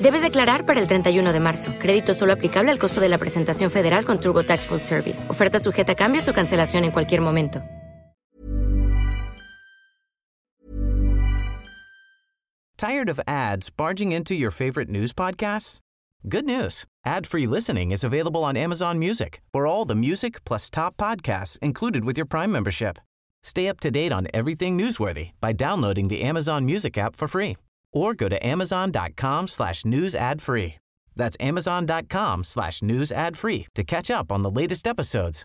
Debes declarar para el 31 de marzo. Crédito solo aplicable al costo de la presentación federal con TurboTax Full Service. Oferta sujeta a cambios o cancelación en cualquier momento. Tired of ads barging into your favorite news podcasts? Good news. Ad-free listening is available on Amazon Music. For all the music plus top podcasts included with your Prime membership. Stay up to date on everything newsworthy by downloading the Amazon Music app for free or go to amazon.com slash news ad free. That's amazon.com slash news ad free to catch up on the latest episodes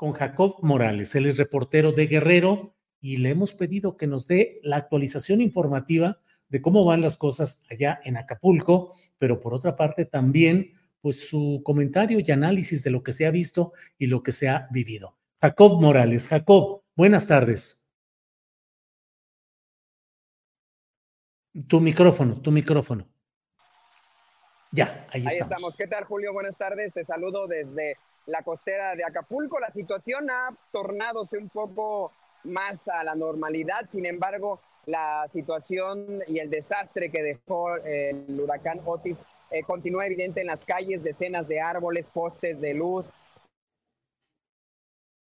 Con Jacob Morales. Él es reportero de Guerrero y le hemos pedido que nos dé la actualización informativa de cómo van las cosas allá en Acapulco, pero por otra parte también pues su comentario y análisis de lo que se ha visto y lo que se ha vivido. Jacob Morales. Jacob, buenas tardes. Tu micrófono, tu micrófono. Ya, ahí, ahí estamos. estamos. ¿Qué tal, Julio? Buenas tardes. Te saludo desde la costera de Acapulco. La situación ha tornadose un poco más a la normalidad, sin embargo, la situación y el desastre que dejó el huracán Otis eh, continúa evidente en las calles, decenas de árboles, postes de luz,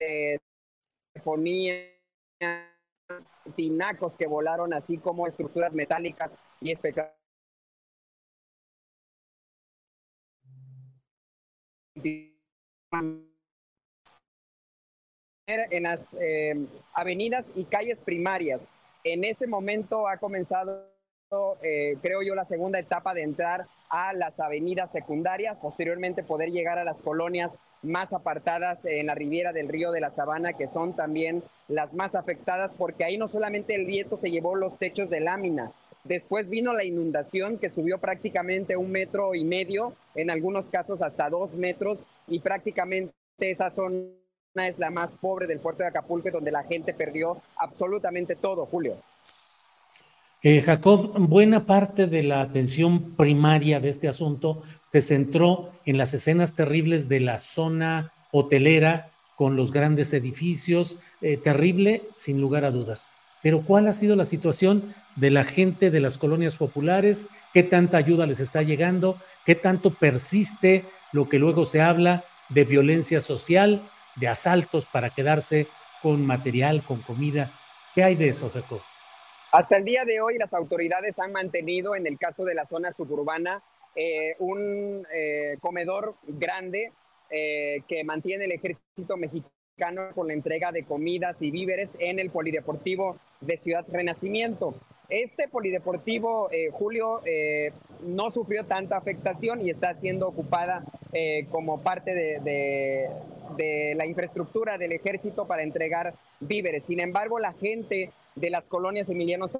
eh, telefonía, tinacos que volaron, así como estructuras metálicas y espectaculares en las eh, avenidas y calles primarias. En ese momento ha comenzado, eh, creo yo, la segunda etapa de entrar a las avenidas secundarias, posteriormente poder llegar a las colonias más apartadas en la riviera del río de la Sabana, que son también las más afectadas, porque ahí no solamente el viento se llevó los techos de lámina, Después vino la inundación que subió prácticamente un metro y medio, en algunos casos hasta dos metros, y prácticamente esa zona es la más pobre del puerto de Acapulco, donde la gente perdió absolutamente todo, Julio. Eh, Jacob, buena parte de la atención primaria de este asunto se centró en las escenas terribles de la zona hotelera con los grandes edificios, eh, terrible sin lugar a dudas. Pero ¿cuál ha sido la situación de la gente de las colonias populares? ¿Qué tanta ayuda les está llegando? ¿Qué tanto persiste lo que luego se habla de violencia social, de asaltos para quedarse con material, con comida? ¿Qué hay de eso, Jacob? Hasta el día de hoy las autoridades han mantenido, en el caso de la zona suburbana, eh, un eh, comedor grande eh, que mantiene el ejército mexicano con la entrega de comidas y víveres en el Polideportivo de Ciudad Renacimiento. Este polideportivo, eh, Julio, eh, no sufrió tanta afectación y está siendo ocupada eh, como parte de, la infraestructura del ejército para entregar víveres. Sin embargo, la gente de las colonias Emiliano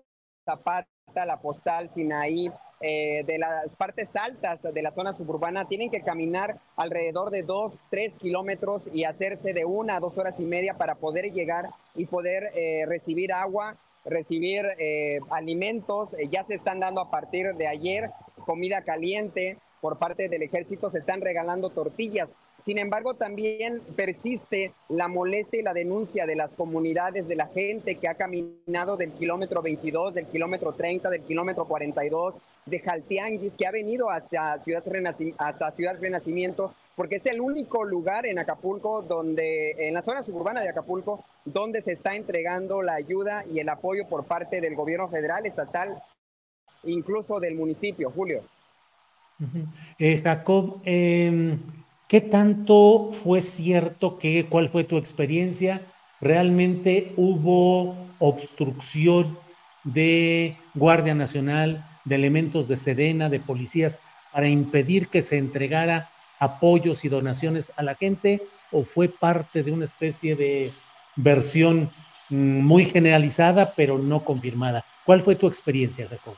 Zapata, La Postal, Sinaí, de las partes altas de la zona suburbana tienen que caminar alrededor de dos, tres kilómetros y hacerse de una a dos horas y media para poder llegar y poder recibir agua, recibir eh, alimentos. ya se están dando a partir de ayer comida caliente por parte del ejército, se están regalando tortillas. Sin embargo, también persiste la molestia y la denuncia de las comunidades, de la gente que ha caminado del kilómetro 22, del kilómetro 30, del kilómetro 42, de Jaltianguis, que ha venido Ciudad, hasta Ciudad Renacimiento, porque es el único lugar en Acapulco donde, en la zona suburbana de Acapulco, donde se está entregando la ayuda y el apoyo por parte del gobierno federal, estatal, incluso del municipio. Julio. Eh, Jacob, eh, ¿Qué tanto fue cierto que, cuál fue tu experiencia? ¿Realmente hubo obstrucción de Guardia Nacional, de elementos de Sedena, de policías, para impedir que se entregara apoyos y donaciones a la gente? ¿O fue parte de una especie de versión mm, muy generalizada, pero no confirmada? ¿Cuál fue tu experiencia, Jacob?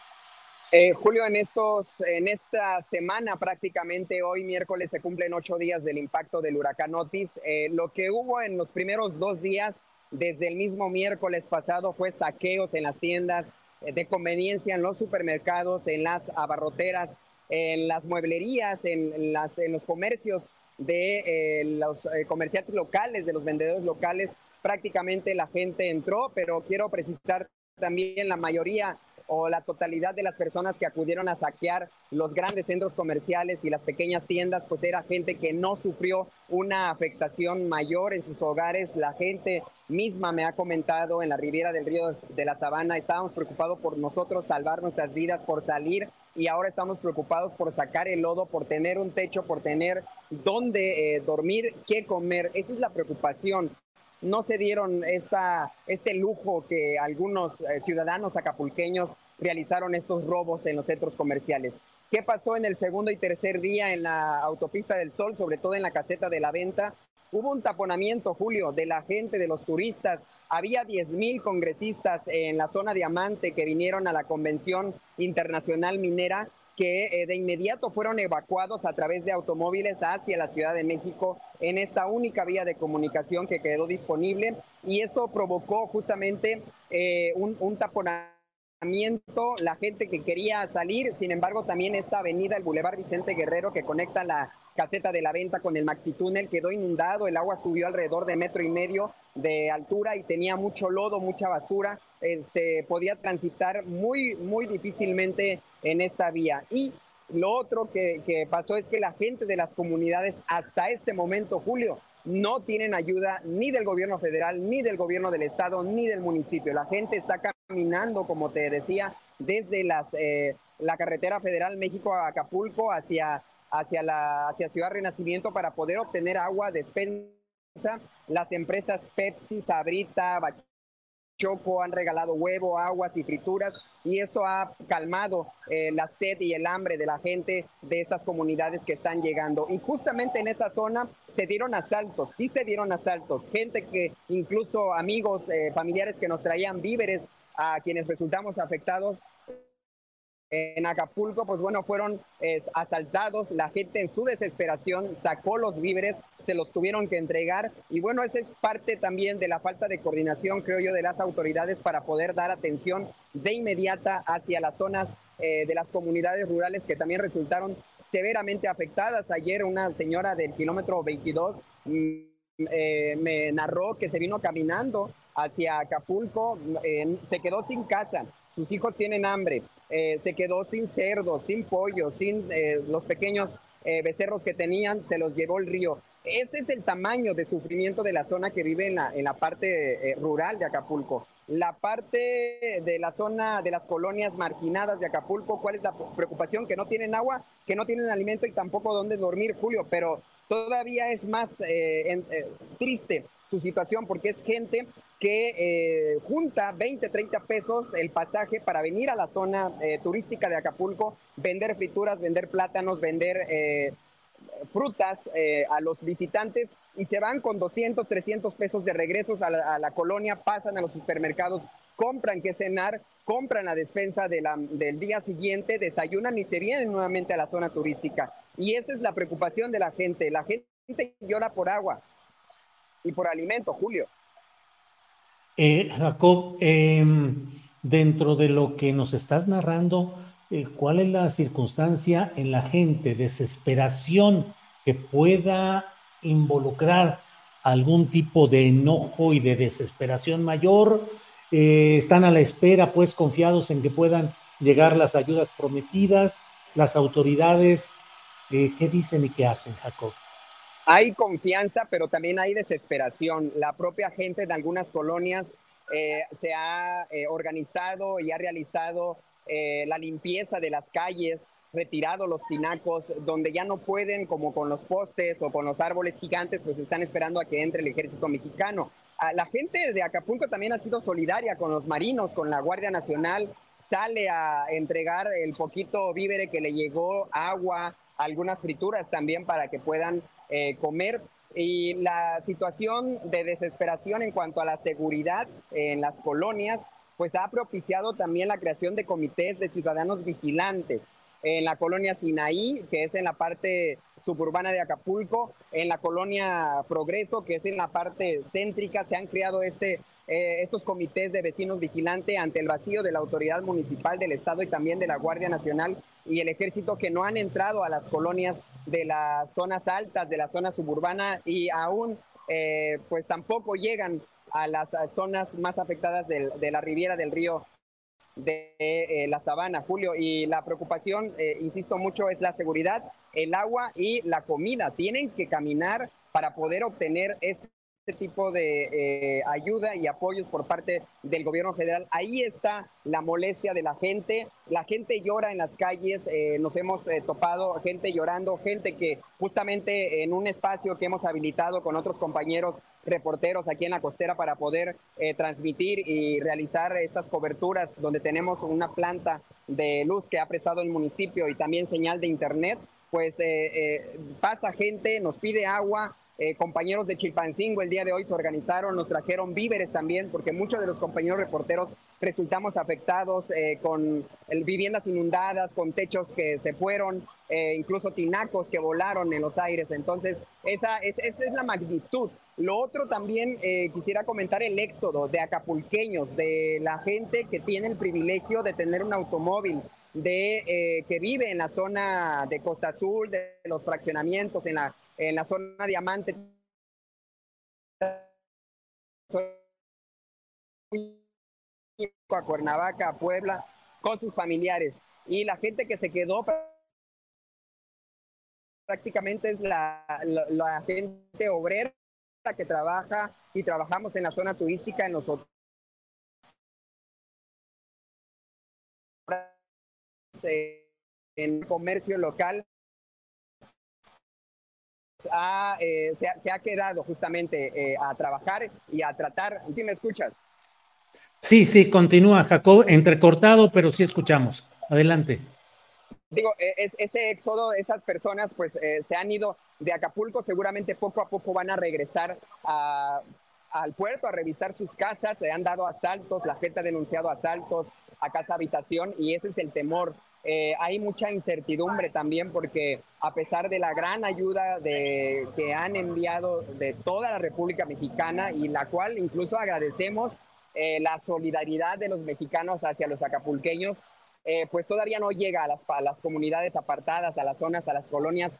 Eh, Julio, en, estos, en esta semana prácticamente, hoy miércoles se cumplen ocho días del impacto del huracán Otis. Eh, lo que hubo en los primeros dos días, desde el mismo miércoles pasado, fue saqueos en las tiendas eh, de conveniencia, en los supermercados, en las abarroteras, en las mueblerías, en, las, en los comercios de los comerciantes locales, de los vendedores locales. Prácticamente la gente entró, pero quiero precisar también la mayoría o la totalidad de las personas que acudieron a saquear los grandes centros comerciales y las pequeñas tiendas, pues era gente que no sufrió una afectación mayor en sus hogares. La gente misma me ha comentado en la Riviera del Río de la Sabana, estábamos preocupados por nosotros salvar nuestras vidas, por salir y ahora estamos preocupados por sacar el lodo, por tener un techo, por tener dónde eh, dormir, qué comer. Esa es la preocupación no se dieron esta, este lujo que algunos eh, ciudadanos acapulqueños realizaron estos robos en los centros comerciales. ¿Qué pasó en el segundo y tercer día en la autopista del Sol, sobre todo en la caseta de la venta? Hubo un taponamiento, Julio, de la gente, de los turistas. Había 10 mil congresistas en la zona diamante que vinieron a la Convención Internacional Minera que eh, de inmediato fueron evacuados a través de automóviles hacia la Ciudad de México en esta única vía de comunicación que quedó disponible. Y eso provocó justamente eh, un, un taponamiento la gente que quería salir, sin embargo también esta avenida, el Boulevard Vicente Guerrero que conecta la caseta de la venta con el Maxi Túnel quedó inundado, el agua subió alrededor de metro y medio de altura y tenía mucho lodo, mucha basura, eh, se podía transitar muy, muy difícilmente en esta vía. Y lo otro que, pasó es que la gente de las comunidades hasta este momento, Julio, no tienen ayuda ni del gobierno federal, ni del gobierno del estado, ni del municipio. La gente está caminando, como te decía, desde eh, la carretera federal México a Acapulco hacia, hacia, la, hacia Ciudad Renacimiento para poder obtener agua, despensa. Las empresas Pepsi, Sabrita, Choco han regalado huevo, aguas y frituras y esto ha calmado eh, la sed y el hambre de la gente de estas comunidades que están llegando. Y justamente en esa zona se dieron asaltos, sí se dieron asaltos, gente que incluso amigos, eh, familiares que nos traían víveres a quienes resultamos afectados en Acapulco, pues bueno, fueron asaltados, la gente en su desesperación sacó los víveres, se los tuvieron que entregar y bueno, esa es parte también de la falta de coordinación, creo yo, de las autoridades para poder dar atención de inmediata hacia las zonas eh, de las comunidades rurales que también resultaron severamente afectadas. Ayer una señora del kilómetro 22 mm, eh, me narró que se vino caminando hacia Acapulco, se quedó sin casa, sus hijos tienen hambre, eh, se quedó sin cerdo, sin pollo, sin eh, los pequeños eh, becerros que tenían, se los llevó el río. Ese es el tamaño de sufrimiento de la zona que vive en la, en la parte rural de Acapulco. La parte de la zona de las colonias marginadas de Acapulco, ¿cuál es la preocupación? Que no tienen agua, que no tienen alimento y tampoco dónde dormir, Julio, pero todavía es más triste su situación porque es gente que eh, junta 20, 30 pesos el pasaje para venir a la zona eh, turística de Acapulco, vender frituras, vender plátanos, vender eh, frutas a los visitantes y se van con 200, 300 pesos de regresos a la, colonia, pasan a los supermercados, compran que cenar, compran la despensa del día siguiente, desayunan y se vienen nuevamente a la zona turística. Y esa es la preocupación de la gente. La gente llora por agua y por alimento, Julio. Eh, Jacob, em, dentro de lo que nos estás narrando, eh, cuál es la circunstancia en la gente, desesperación que pueda involucrar algún tipo de enojo y de desesperación mayor. Eh, están a la espera, pues, confiados en que puedan llegar las ayudas prometidas. Las autoridades, eh, ¿qué dicen y qué hacen, Jacob? Hay confianza, pero también hay desesperación. La propia gente de algunas colonias eh, se ha organizado y ha realizado la limpieza de las calles, retirado los tinacos, donde ya no pueden, como con los postes o con los árboles gigantes, pues están esperando a que entre el ejército mexicano. Ah, la gente de Acapulco también ha sido solidaria con los marinos, con la Guardia Nacional, sale a entregar el poquito vívere que le llegó, agua, algunas frituras también para que puedan eh, comer. Y la situación de desesperación en cuanto a la seguridad en las colonias, pues ha propiciado también la creación de comités de ciudadanos vigilantes en la colonia Sinaí, que es en la parte suburbana de Acapulco, en la colonia Progreso, que es en la parte céntrica, se han creado este, eh, estos comités de vecinos vigilantes ante el vacío de la autoridad municipal del Estado y también de la Guardia Nacional y el Ejército que no han entrado a las colonias de las zonas altas, de la zona suburbana y aún eh, pues tampoco llegan a las zonas más afectadas de la riviera del río de eh, la sabana, Julio. Y la preocupación, eh, insisto mucho, es la seguridad, el agua y la comida. Tienen que caminar para poder obtener este tipo de eh, ayuda y apoyos por parte del gobierno federal. Ahí está la molestia de la gente. La gente llora en las calles. Eh, nos hemos eh, topado gente llorando, gente que justamente en un espacio que hemos habilitado con otros compañeros reporteros aquí en la costera para poder transmitir y realizar estas coberturas donde tenemos una planta de luz que ha prestado el municipio y también señal de internet, pues pasa gente, nos pide agua, eh, compañeros de Chilpancingo el día de hoy se organizaron, nos trajeron víveres también, porque muchos de los compañeros reporteros resultamos afectados eh, con viviendas inundadas, con techos que se fueron, eh, incluso tinacos que volaron en los aires. Entonces, esa es, la magnitud. Lo otro también quisiera comentar el éxodo de acapulqueños, de la gente que tiene el privilegio de tener un automóvil, de que vive en la zona de Costa Azul, de los fraccionamientos, en la en la zona diamante. A Cuernavaca, a Puebla, con sus familiares. Y la gente que se quedó prácticamente es la, la, gente obrera que trabaja y trabajamos en la zona turística en los en comercio local eh, se, ha, quedado justamente eh, a trabajar y a tratar. ¿Sí me escuchas? Sí, sí, continúa, Jacob, entrecortado, pero sí escuchamos. Adelante. Digo, e, ese éxodo, esas personas pues eh, se han ido de Acapulco, seguramente poco a poco van a regresar al puerto a revisar sus casas, se han dado asaltos, la gente ha denunciado asaltos a casa habitación y ese es el temor eh, hay mucha incertidumbre también porque a pesar de la gran ayuda de, que han enviado de toda la República Mexicana y la cual incluso agradecemos eh, la solidaridad de los mexicanos hacia los acapulqueños, eh, pues todavía no llega a las, las, comunidades apartadas, a las zonas, a las colonias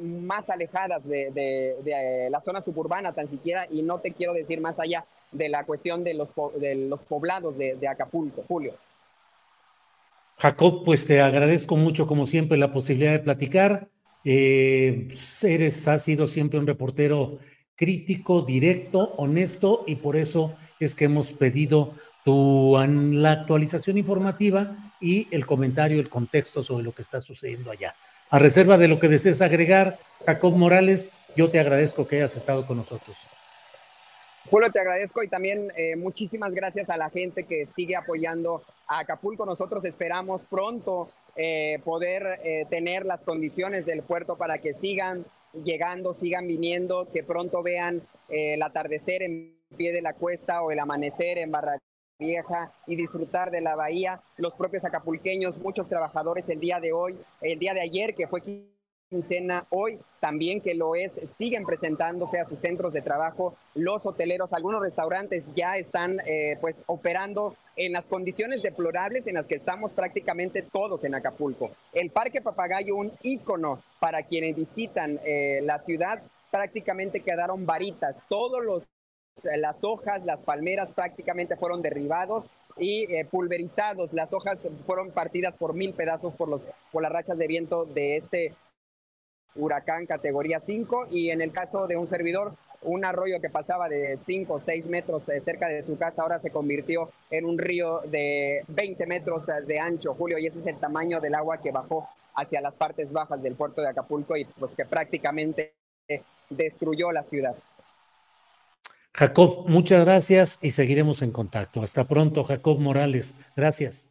más alejadas de, la zona suburbana tan siquiera, y no te quiero decir más allá de la cuestión de los, de los poblados de Acapulco, Julio. Jacob, pues te agradezco mucho, como siempre, la posibilidad de platicar. Eh, eres, has sido siempre un reportero crítico, directo, honesto, y por eso es que hemos pedido tu, la actualización informativa y el comentario, el contexto sobre lo que está sucediendo allá. A reserva de lo que desees agregar, Jacob Morales, yo te agradezco que hayas estado con nosotros. Julio, te agradezco y también eh, muchísimas gracias a la gente que sigue apoyando a Acapulco. Nosotros esperamos pronto eh, poder eh, tener las condiciones del puerto para que sigan llegando, sigan viniendo, que pronto vean el atardecer en pie de la cuesta o el amanecer en Barra Vieja y disfrutar de la bahía. Los propios acapulqueños, muchos trabajadores el día de hoy, el día de ayer, que fue quincena hoy, también que lo es, siguen presentándose a sus centros de trabajo los hoteleros, algunos restaurantes ya están eh, pues operando en las condiciones deplorables en las que estamos prácticamente todos en Acapulco. El Parque Papagayo, un ícono para quienes visitan eh, la ciudad, prácticamente quedaron varitas, todos los las hojas, las palmeras prácticamente fueron derribados y eh, pulverizados. Las hojas fueron partidas por mil pedazos por, los, por las rachas de viento de este huracán categoría 5 y en el caso de un servidor, un arroyo que pasaba de 5 o 6 metros eh, cerca de su casa ahora se convirtió en un río de 20 metros de ancho, Julio, y ese es el tamaño del agua que bajó hacia las partes bajas del puerto de Acapulco y pues que prácticamente destruyó la ciudad. Jacob, muchas gracias y seguiremos en contacto. Hasta pronto, Jacob Morales. Gracias.